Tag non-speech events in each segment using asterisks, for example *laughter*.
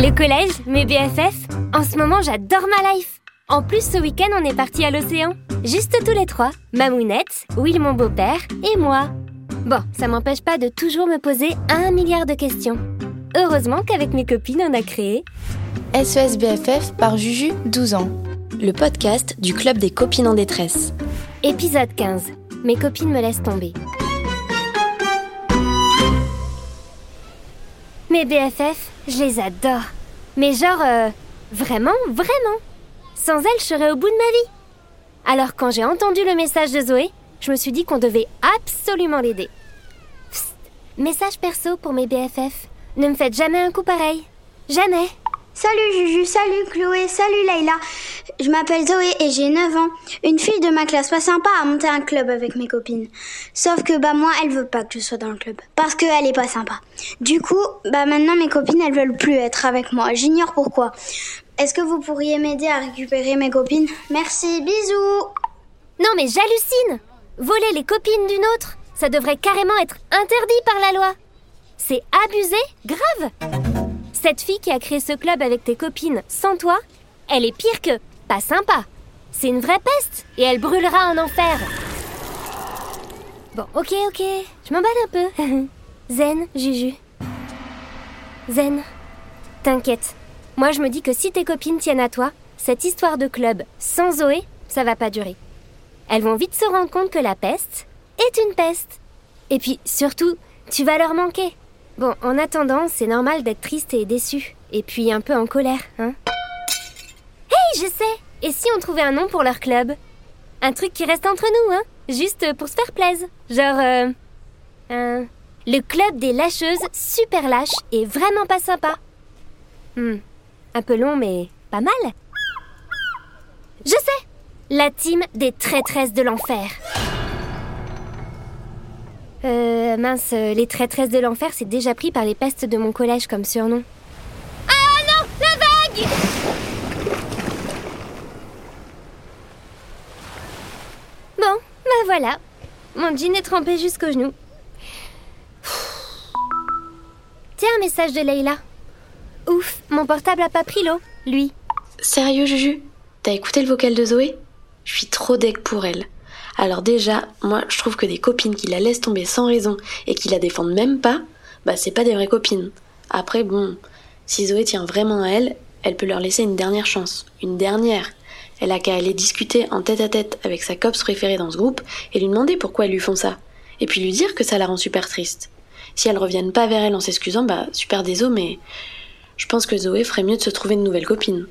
Le collège, mes BFF En ce moment, j'adore ma life En plus, ce week-end, on est parti à l'océan. Juste tous les trois. Mamounette, Will, mon beau-père, et moi. Bon, ça m'empêche pas de toujours me poser un milliard de questions. Heureusement qu'avec mes copines, on a créé... SES BFF par Juju, 12 ans. Le podcast du Club des copines en détresse. Épisode 15. Mes copines me laissent tomber. Mes BFF, je les adore. Mais genre, euh, vraiment, vraiment. Sans elles, je serais au bout de ma vie. Alors quand j'ai entendu le message de Zoé, je me suis dit qu'on devait absolument l'aider. Psst, message perso pour mes BFF. Ne me faites jamais un coup pareil. Jamais. Salut Juju, salut Chloé, salut Layla. Je m'appelle Zoé et j'ai 9 ans. Une fille de ma classe pas sympa a monté un club avec mes copines. Sauf que bah moi elle veut pas que je sois dans le club parce qu'elle est pas sympa. Du coup, bah maintenant mes copines elles veulent plus être avec moi. J'ignore pourquoi. Est-ce que vous pourriez m'aider à récupérer mes copines? Merci, bisous. Non mais j'hallucine. Voler les copines d'une autre, ça devrait carrément être interdit par la loi. C'est abusé, grave. Cette fille qui a créé ce club avec tes copines sans toi, elle est pire que pas sympa. C'est une vraie peste et elle brûlera en enfer. Bon, ok, ok, je m'emballe un peu. *laughs* Zen, Juju. Zen, t'inquiète. Moi, je me dis que si tes copines tiennent à toi, cette histoire de club sans Zoé, ça va pas durer. Elles vont vite se rendre compte que la peste est une peste. Et puis, surtout, tu vas leur manquer. Bon, en attendant, c'est normal d'être triste et déçu. Et puis un peu en colère, hein je sais Et si on trouvait un nom pour leur club? Un truc qui reste entre nous, hein? Juste pour se faire plaisir. Genre... Euh, le club des lâcheuses super lâches et vraiment pas sympa. Hmm, un peu long, mais pas mal. Je sais La team des traîtresses de l'enfer. Euh, mince, les traîtresses de l'enfer, c'est déjà pris par les pestes de mon collège comme surnom. Ah non La vague Bon, bah voilà. Mon jean est trempé jusqu'au genou. Tiens, un message de Leïla. Ouf, mon portable a pas pris l'eau, lui. Sérieux, Juju? T'as écouté le vocal de Zoé? Je suis trop deck pour elle. Alors déjà, moi, je trouve que des copines qui la laissent tomber sans raison et qui la défendent même pas, bah c'est pas des vraies copines. Après, bon, si Zoé tient vraiment à elle, elle peut leur laisser une dernière chance. Une dernière. Elle a qu'à aller discuter en tête à tête avec sa copse préférée dans ce groupe et lui demander pourquoi elles lui font ça. Et puis lui dire que ça la rend super triste. Si elles reviennent pas vers elle en s'excusant, bah super désolé, mais je pense que Zoé ferait mieux de se trouver une nouvelle copine.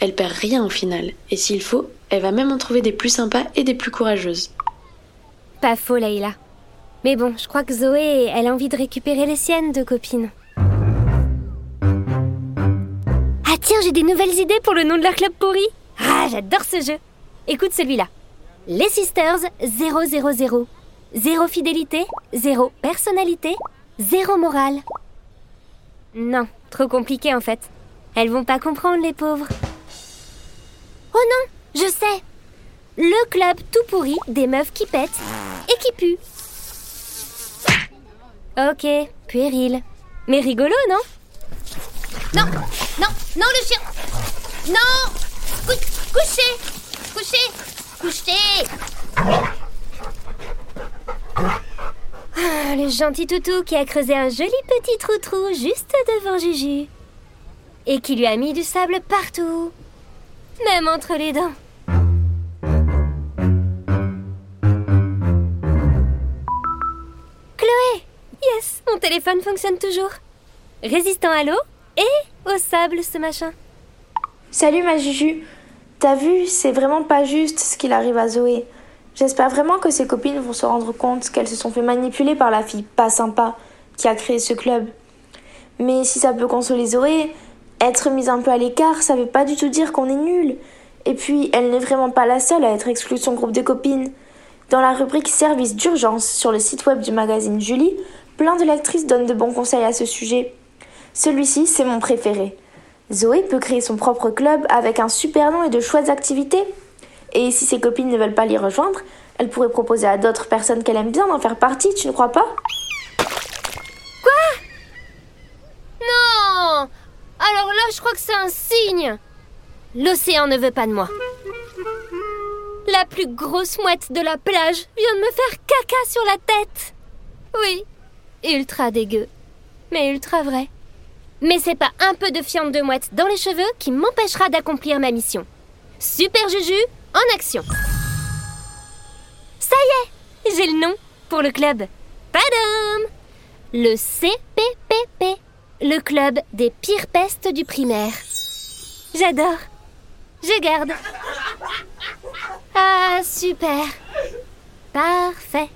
Elle perd rien au final, et s'il faut, elle va même en trouver des plus sympas et des plus courageuses. Pas faux, Leïla. Mais bon, je crois que Zoé, elle a envie de récupérer les siennes de copines. Ah tiens, j'ai des nouvelles idées pour le nom de leur club pourri. Ah, j'adore ce jeu. Écoute celui-là. Les Sisters 000. Zéro fidélité, zéro personnalité, zéro morale. Non, trop compliqué en fait. Elles vont pas comprendre les pauvres. Oh non, je sais. Le club tout pourri des meufs qui pètent et qui puent. Ok, puéril. Mais rigolo, non? Non, non, non, le chien Non Couchez Couchez Couchez Ah, le gentil toutou qui a creusé un joli petit trou-trou juste devant Juju. Et qui lui a mis du sable partout. Même entre les dents. Chloé Yes, mon téléphone fonctionne toujours. Résistant à l'eau et au sable, ce machin. Salut ma Juju. T'as vu, c'est vraiment pas juste ce qu'il arrive à Zoé. J'espère vraiment que ses copines vont se rendre compte qu'elles se sont fait manipuler par la fille pas sympa qui a créé ce club. Mais si ça peut consoler Zoé, être mise un peu à l'écart, ça veut pas du tout dire qu'on est nul. Et puis, elle n'est vraiment pas la seule à être exclue de son groupe de copines. Dans la rubrique Service d'urgence sur le site web du magazine Julie, plein de lectrices donnent de bons conseils à ce sujet. Celui-ci, c'est mon préféré. Zoé peut créer son propre club avec un super nom et de chouettes activités. Et si ses copines ne veulent pas l'y rejoindre, elle pourrait proposer à d'autres personnes qu'elle aime bien d'en faire partie, tu ne crois pas? Non Ah Alors là, je crois que c'est un signe. L'océan ne veut pas de moi. La plus grosse mouette de la plage vient de me faire caca sur la tête. Oui, ultra dégueu, mais ultra vrai. Mais c'est pas un peu de fiente de mouette dans les cheveux qui m'empêchera d'accomplir ma mission. Super Juju, en action. Ça y est, j'ai le nom pour le club. Padam Le CPPP, le club des pires pestes du primaire. J'adore. Je garde. Ah, super. Parfait.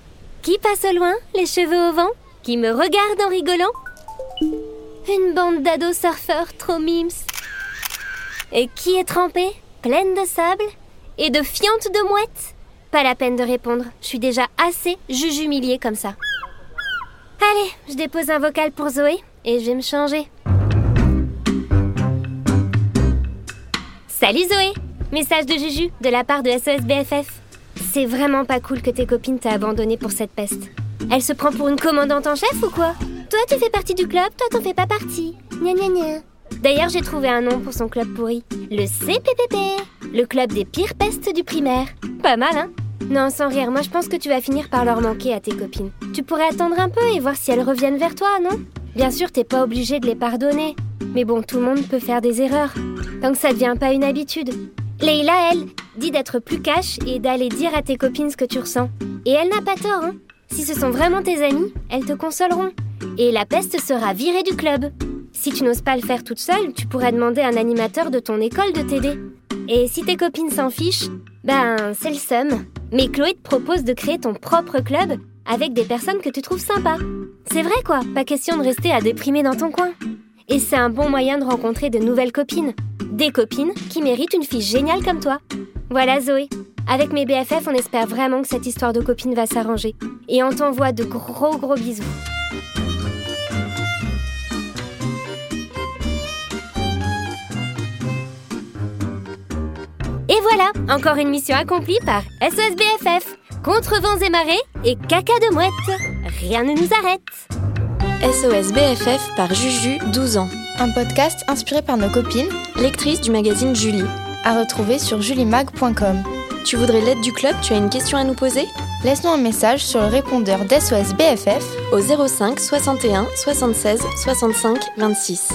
Qui passe au loin, les cheveux au vent Qui me regarde en rigolant Une bande d'ados surfeurs trop mimes. Et qui est trempée, pleine de sable et de fientes de mouettes? Pas la peine de répondre, je suis déjà assez jujumiliée comme ça. Allez, je dépose un vocal pour Zoé et je vais me changer. Salut Zoé Message de Juju de la part de SOS BFF. C'est vraiment pas cool que tes copines t'aient abandonné pour cette peste. Elle se prend pour une commandante en chef ou quoi? Toi tu fais partie du club, toi t'en fais pas partie. D'ailleurs j'ai trouvé un nom pour son club pourri. Le CPPP, le club des pires pestes du primaire. Pas mal hein Non sans rire, moi je pense que tu vas finir par leur manquer à tes copines. Tu pourrais attendre un peu et voir si elles reviennent vers toi, non? Bien sûr t'es pas obligé de les pardonner. Mais bon, tout le monde peut faire des erreurs. Tant que ça devient pas une habitude. Leïla, elle, dit d'être plus cash et d'aller dire à tes copines ce que tu ressens. Et elle n'a pas tort, hein. Si ce sont vraiment tes amis, elles te consoleront. Et la peste sera virée du club. Si tu n'oses pas le faire toute seule, tu pourrais demander à un animateur de ton école de t'aider. Et si tes copines s'en fichent, ben c'est le seum. Mais Chloé te propose de créer ton propre club avec des personnes que tu trouves sympas. C'est vrai quoi, pas question de rester à déprimer dans ton coin. Et c'est un bon moyen de rencontrer de nouvelles copines. Des copines qui méritent une fille géniale comme toi. Voilà Zoé. Avec mes BFF, on espère vraiment que cette histoire de copine va s'arranger. Et on t'envoie de gros gros bisous. Et voilà, encore une mission accomplie par SOS BFF. Contre vents et marées et caca de mouette. Rien ne nous arrête. SOS BFF par Juju, 12 ans. Un podcast inspiré par nos copines, Lectrice du magazine Julie. à retrouver sur julimag.com. Tu voudrais l'aide du club? Tu as une question à nous poser? Laisse-nous un message sur le répondeur d'SOS BFF Au 05 61 76 65 26.